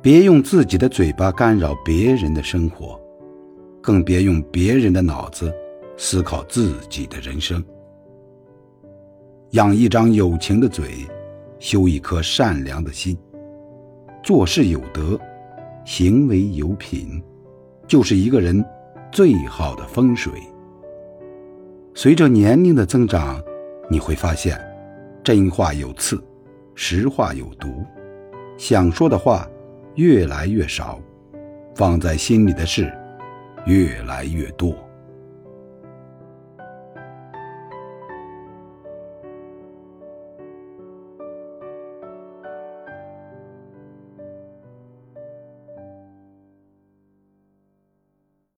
别用自己的嘴巴干扰别人的生活，更别用别人的脑子思考自己的人生。养一张有情的嘴，修一颗善良的心，做事有德，行为有品，就是一个人最好的风水。随着年龄的增长，你会发现，真话有刺，实话有毒，想说的话越来越少，放在心里的事越来越多。